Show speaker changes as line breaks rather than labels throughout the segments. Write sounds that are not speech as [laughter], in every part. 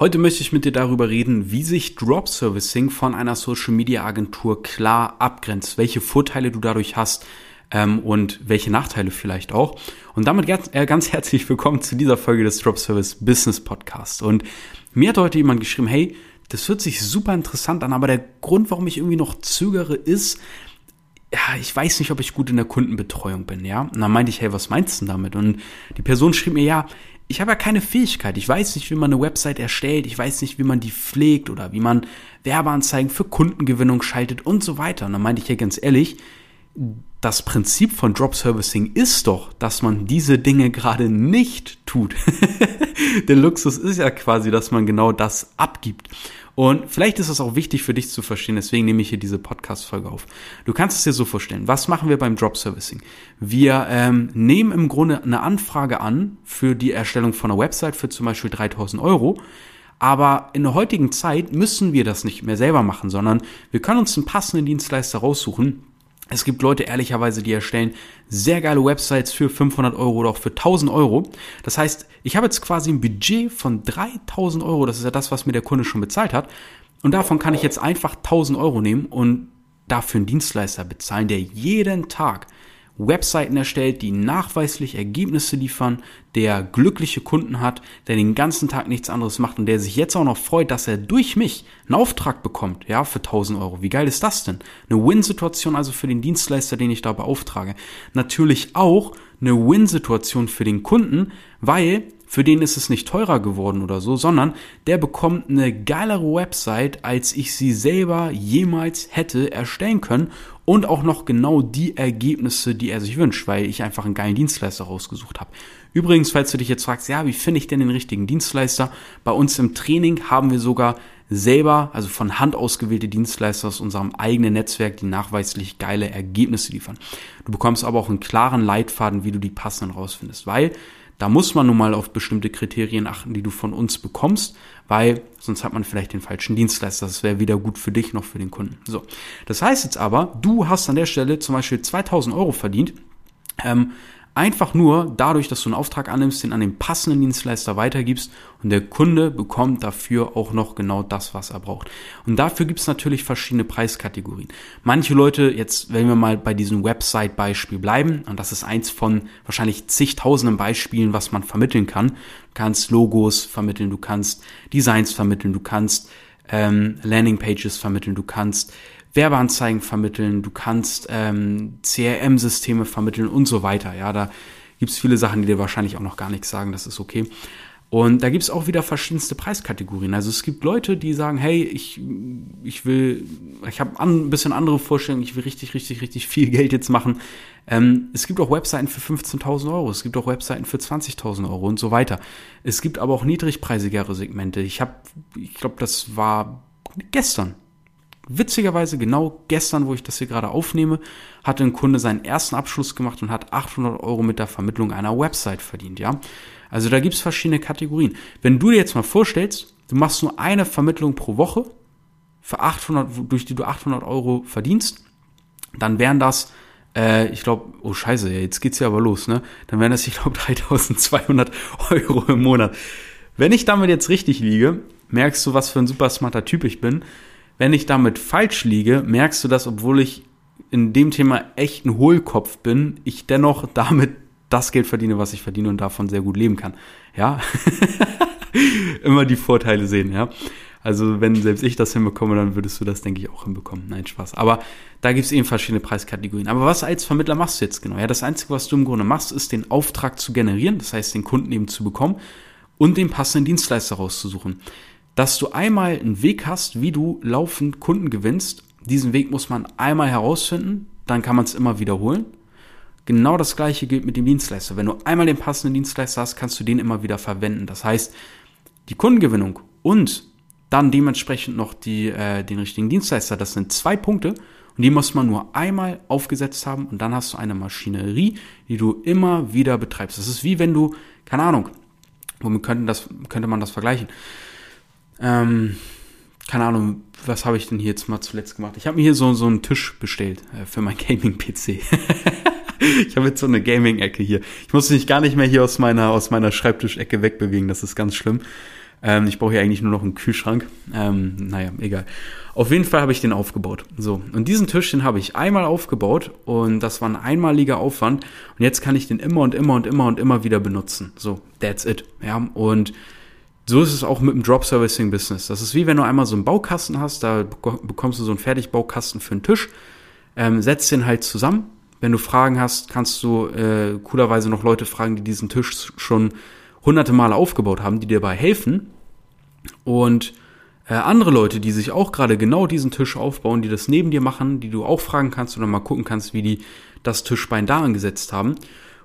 Heute möchte ich mit dir darüber reden, wie sich Drop Servicing von einer Social Media Agentur klar abgrenzt, welche Vorteile du dadurch hast ähm, und welche Nachteile vielleicht auch. Und damit ganz, äh, ganz herzlich willkommen zu dieser Folge des Drop Service Business Podcast. Und mir hat heute jemand geschrieben, hey, das hört sich super interessant an, aber der Grund, warum ich irgendwie noch zögere, ist, ja, ich weiß nicht, ob ich gut in der Kundenbetreuung bin, ja. Und dann meinte ich, hey, was meinst du damit? Und die Person schrieb mir, ja, ich habe ja keine Fähigkeit. Ich weiß nicht, wie man eine Website erstellt. Ich weiß nicht, wie man die pflegt oder wie man Werbeanzeigen für Kundengewinnung schaltet und so weiter. Und dann meinte ich ja ganz ehrlich, das Prinzip von Drop Servicing ist doch, dass man diese Dinge gerade nicht tut. [laughs] Der Luxus ist ja quasi, dass man genau das abgibt. Und vielleicht ist es auch wichtig für dich zu verstehen, deswegen nehme ich hier diese Podcast-Folge auf. Du kannst es dir so vorstellen. Was machen wir beim Drop Servicing? Wir ähm, nehmen im Grunde eine Anfrage an für die Erstellung von einer Website für zum Beispiel 3000 Euro. Aber in der heutigen Zeit müssen wir das nicht mehr selber machen, sondern wir können uns einen passenden Dienstleister raussuchen, es gibt Leute, ehrlicherweise, die erstellen sehr geile Websites für 500 Euro oder auch für 1000 Euro. Das heißt, ich habe jetzt quasi ein Budget von 3000 Euro. Das ist ja das, was mir der Kunde schon bezahlt hat. Und davon kann ich jetzt einfach 1000 Euro nehmen und dafür einen Dienstleister bezahlen, der jeden Tag Webseiten erstellt, die nachweislich Ergebnisse liefern, der glückliche Kunden hat, der den ganzen Tag nichts anderes macht und der sich jetzt auch noch freut, dass er durch mich einen Auftrag bekommt, ja, für 1000 Euro. Wie geil ist das denn? Eine Win-Situation also für den Dienstleister, den ich da beauftrage. Natürlich auch eine Win-Situation für den Kunden, weil für den ist es nicht teurer geworden oder so, sondern der bekommt eine geilere Website, als ich sie selber jemals hätte erstellen können und auch noch genau die Ergebnisse, die er sich wünscht, weil ich einfach einen geilen Dienstleister rausgesucht habe. Übrigens, falls du dich jetzt fragst, ja, wie finde ich denn den richtigen Dienstleister? Bei uns im Training haben wir sogar selber, also von Hand ausgewählte Dienstleister aus unserem eigenen Netzwerk, die nachweislich geile Ergebnisse liefern. Du bekommst aber auch einen klaren Leitfaden, wie du die passenden rausfindest, weil da muss man nun mal auf bestimmte Kriterien achten, die du von uns bekommst, weil sonst hat man vielleicht den falschen Dienstleister. Das wäre weder gut für dich noch für den Kunden. So, das heißt jetzt aber, du hast an der Stelle zum Beispiel 2000 Euro verdient. Ähm, Einfach nur dadurch, dass du einen Auftrag annimmst, den an den passenden Dienstleister weitergibst und der Kunde bekommt dafür auch noch genau das, was er braucht. Und dafür gibt es natürlich verschiedene Preiskategorien. Manche Leute, jetzt wenn wir mal bei diesem Website-Beispiel bleiben, und das ist eins von wahrscheinlich zigtausenden Beispielen, was man vermitteln kann. Du kannst Logos vermitteln, du kannst Designs vermitteln, du kannst ähm, Landingpages vermitteln, du kannst Werbeanzeigen vermitteln, du kannst ähm, CRM-Systeme vermitteln und so weiter. Ja, da gibt's viele Sachen, die dir wahrscheinlich auch noch gar nichts sagen, das ist okay. Und da gibt's auch wieder verschiedenste Preiskategorien. Also es gibt Leute, die sagen, hey, ich, ich will, ich habe ein bisschen andere Vorstellungen, ich will richtig, richtig, richtig viel [laughs] Geld jetzt machen. Ähm, es gibt auch Webseiten für 15.000 Euro, es gibt auch Webseiten für 20.000 Euro und so weiter. Es gibt aber auch niedrigpreisigere Segmente. Ich habe, ich glaube, das war gestern, Witzigerweise genau gestern, wo ich das hier gerade aufnehme, hatte ein Kunde seinen ersten Abschluss gemacht und hat 800 Euro mit der Vermittlung einer Website verdient, ja. Also da gibt's verschiedene Kategorien. Wenn du dir jetzt mal vorstellst, du machst nur eine Vermittlung pro Woche für 800, durch die du 800 Euro verdienst, dann wären das äh, ich glaube, oh scheiße, jetzt geht's ja aber los, ne? Dann wären das, ich glaube, [laughs] 3200 Euro im Monat. Wenn ich damit jetzt richtig liege, merkst du, was für ein super smarter Typ ich bin wenn ich damit falsch liege, merkst du das, obwohl ich in dem Thema echt ein Hohlkopf bin, ich dennoch [laughs] damit das Geld verdiene, was ich verdiene und davon sehr gut leben kann. Ja, [laughs] immer die Vorteile sehen, ja. Also wenn selbst ich das hinbekomme, dann würdest du das, denke ich, auch hinbekommen. Nein, Spaß. Aber da gibt es eben verschiedene Preiskategorien. Aber was als Vermittler machst du jetzt genau? Ja, das Einzige, was du im Grunde machst, ist den Auftrag zu generieren, das heißt den Kunden eben zu bekommen und den passenden Dienstleister rauszusuchen dass du einmal einen Weg hast, wie du laufend Kunden gewinnst. Diesen Weg muss man einmal herausfinden, dann kann man es immer wiederholen. Genau das gleiche gilt mit dem Dienstleister. Wenn du einmal den passenden Dienstleister hast, kannst du den immer wieder verwenden. Das heißt, die Kundengewinnung und dann dementsprechend noch die, äh, den richtigen Dienstleister, das sind zwei Punkte und die muss man nur einmal aufgesetzt haben und dann hast du eine Maschinerie, die du immer wieder betreibst. Das ist wie wenn du, keine Ahnung, womit könnte, das, könnte man das vergleichen? Ähm, keine Ahnung, was habe ich denn hier jetzt mal zuletzt gemacht? Ich habe mir hier so, so einen Tisch bestellt äh, für mein [laughs] Gaming-PC. [laughs] ich habe jetzt so eine Gaming-Ecke hier. Ich muss mich gar nicht mehr hier aus meiner, aus meiner Schreibtischecke wegbewegen, das ist ganz schlimm. Ähm, ich brauche hier eigentlich nur noch einen Kühlschrank. Ähm, naja, egal. Auf jeden Fall habe ich den aufgebaut. So, und diesen Tisch, den habe ich einmal aufgebaut und das war ein einmaliger Aufwand. Und jetzt kann ich den immer und immer und immer und immer wieder benutzen. So, that's it. Ja, und so ist es auch mit dem Drop Servicing Business. Das ist wie wenn du einmal so einen Baukasten hast, da bekommst du so einen Fertigbaukasten für einen Tisch, ähm, setzt den halt zusammen. Wenn du Fragen hast, kannst du äh, coolerweise noch Leute fragen, die diesen Tisch schon hunderte Male aufgebaut haben, die dir dabei helfen. Und äh, andere Leute, die sich auch gerade genau diesen Tisch aufbauen, die das neben dir machen, die du auch fragen kannst oder mal gucken kannst, wie die das Tischbein da angesetzt haben.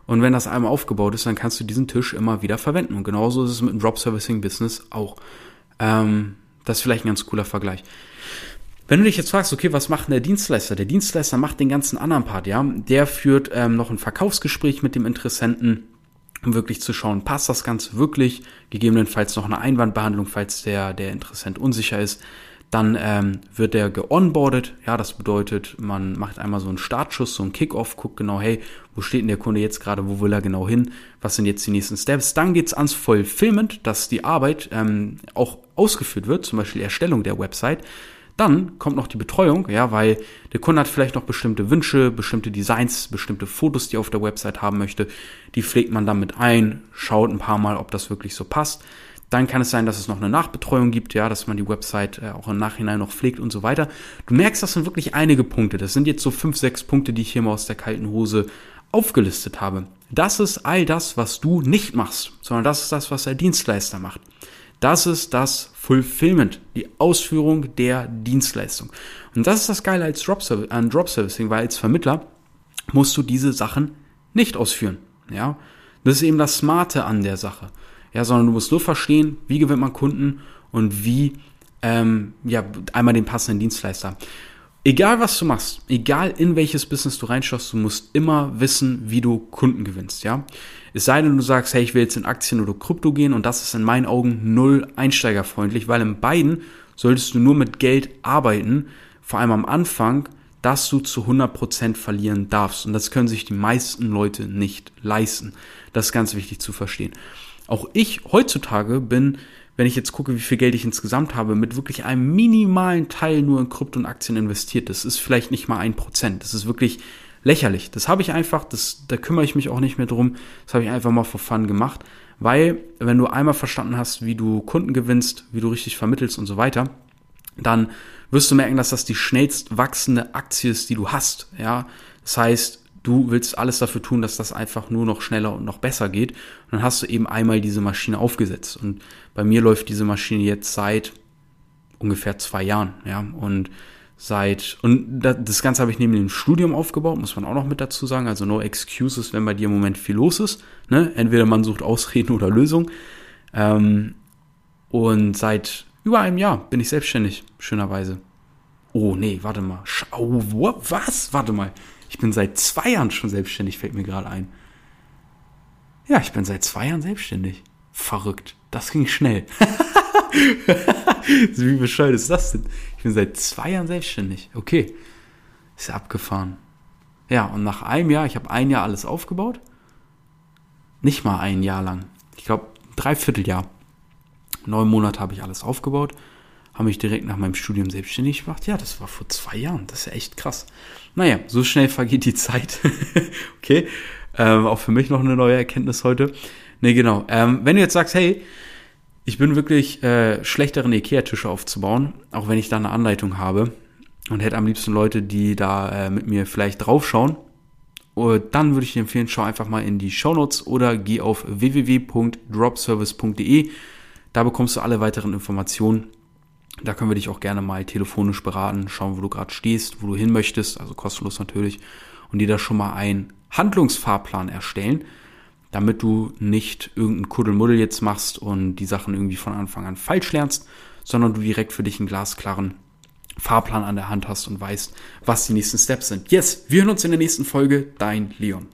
Und wenn das einmal aufgebaut ist, dann kannst du diesen Tisch immer wieder verwenden. Und genauso ist es mit dem Drop Servicing Business auch. Ähm, das ist vielleicht ein ganz cooler Vergleich. Wenn du dich jetzt fragst, okay, was macht denn der Dienstleister? Der Dienstleister macht den ganzen anderen Part, ja. Der führt ähm, noch ein Verkaufsgespräch mit dem Interessenten, um wirklich zu schauen, passt das Ganze wirklich? Gegebenenfalls noch eine Einwandbehandlung, falls der, der Interessent unsicher ist. Dann ähm, wird der geonboardet. Ja, das bedeutet, man macht einmal so einen Startschuss, so einen Kickoff, guckt genau, hey, wo steht denn der Kunde jetzt gerade, wo will er genau hin? Was sind jetzt die nächsten Steps? Dann geht's ans Fulfillment, dass die Arbeit ähm, auch ausgeführt wird, zum Beispiel Erstellung der Website. Dann kommt noch die Betreuung, ja, weil der Kunde hat vielleicht noch bestimmte Wünsche, bestimmte Designs, bestimmte Fotos, die er auf der Website haben möchte. Die pflegt man dann mit ein, schaut ein paar Mal, ob das wirklich so passt. Dann kann es sein, dass es noch eine Nachbetreuung gibt, ja, dass man die Website äh, auch im Nachhinein noch pflegt und so weiter. Du merkst, das sind wirklich einige Punkte. Das sind jetzt so fünf, sechs Punkte, die ich hier mal aus der kalten Hose aufgelistet habe. Das ist all das, was du nicht machst, sondern das ist das, was der Dienstleister macht. Das ist das Fulfillment, die Ausführung der Dienstleistung. Und das ist das Geile als Drop an Drop Servicing, weil als Vermittler musst du diese Sachen nicht ausführen. Ja, das ist eben das Smarte an der Sache ja, sondern du musst nur verstehen, wie gewinnt man Kunden und wie, ähm, ja, einmal den passenden Dienstleister. Egal was du machst, egal in welches Business du reinschaust, du musst immer wissen, wie du Kunden gewinnst, ja. Es sei denn, du sagst, hey, ich will jetzt in Aktien oder Krypto gehen und das ist in meinen Augen null einsteigerfreundlich, weil in beiden solltest du nur mit Geld arbeiten, vor allem am Anfang, dass du zu 100% verlieren darfst. Und das können sich die meisten Leute nicht leisten. Das ist ganz wichtig zu verstehen. Auch ich heutzutage bin, wenn ich jetzt gucke, wie viel Geld ich insgesamt habe, mit wirklich einem minimalen Teil nur in Krypto und Aktien investiert. Das ist vielleicht nicht mal ein Prozent. Das ist wirklich lächerlich. Das habe ich einfach, das, da kümmere ich mich auch nicht mehr drum. Das habe ich einfach mal for fun gemacht. Weil, wenn du einmal verstanden hast, wie du Kunden gewinnst, wie du richtig vermittelst und so weiter, dann wirst du merken, dass das die schnellst wachsende Aktie ist, die du hast. Ja, das heißt, du willst alles dafür tun, dass das einfach nur noch schneller und noch besser geht. Und dann hast du eben einmal diese Maschine aufgesetzt. Und bei mir läuft diese Maschine jetzt seit ungefähr zwei Jahren, ja. Und seit, und das Ganze habe ich neben dem Studium aufgebaut, muss man auch noch mit dazu sagen. Also no excuses, wenn bei dir im Moment viel los ist. Ne? Entweder man sucht Ausreden oder Lösungen. Ähm, und seit über einem Jahr bin ich selbstständig, schönerweise. Oh, nee, warte mal. Schau, was? Warte mal. Ich bin seit zwei Jahren schon selbstständig, fällt mir gerade ein. Ja, ich bin seit zwei Jahren selbstständig. Verrückt. Das ging schnell. [laughs] Wie bescheuert ist das denn? Ich bin seit zwei Jahren selbstständig. Okay. Ist ja abgefahren. Ja, und nach einem Jahr, ich habe ein Jahr alles aufgebaut. Nicht mal ein Jahr lang. Ich glaube, dreiviertel Jahr. Neun Monate habe ich alles aufgebaut habe mich direkt nach meinem Studium selbstständig gemacht. Ja, das war vor zwei Jahren. Das ist ja echt krass. Naja, so schnell vergeht die Zeit. [laughs] okay. Ähm, auch für mich noch eine neue Erkenntnis heute. Ne, genau. Ähm, wenn du jetzt sagst, hey, ich bin wirklich äh, schlechteren Ikea-Tische aufzubauen, auch wenn ich da eine Anleitung habe und hätte am liebsten Leute, die da äh, mit mir vielleicht draufschauen, und dann würde ich dir empfehlen, schau einfach mal in die Shownotes oder geh auf www.dropservice.de. Da bekommst du alle weiteren Informationen da können wir dich auch gerne mal telefonisch beraten, schauen, wo du gerade stehst, wo du hin möchtest, also kostenlos natürlich, und dir da schon mal einen Handlungsfahrplan erstellen, damit du nicht irgendeinen Kuddelmuddel jetzt machst und die Sachen irgendwie von Anfang an falsch lernst, sondern du direkt für dich einen glasklaren Fahrplan an der Hand hast und weißt, was die nächsten Steps sind. Yes, wir hören uns in der nächsten Folge. Dein Leon.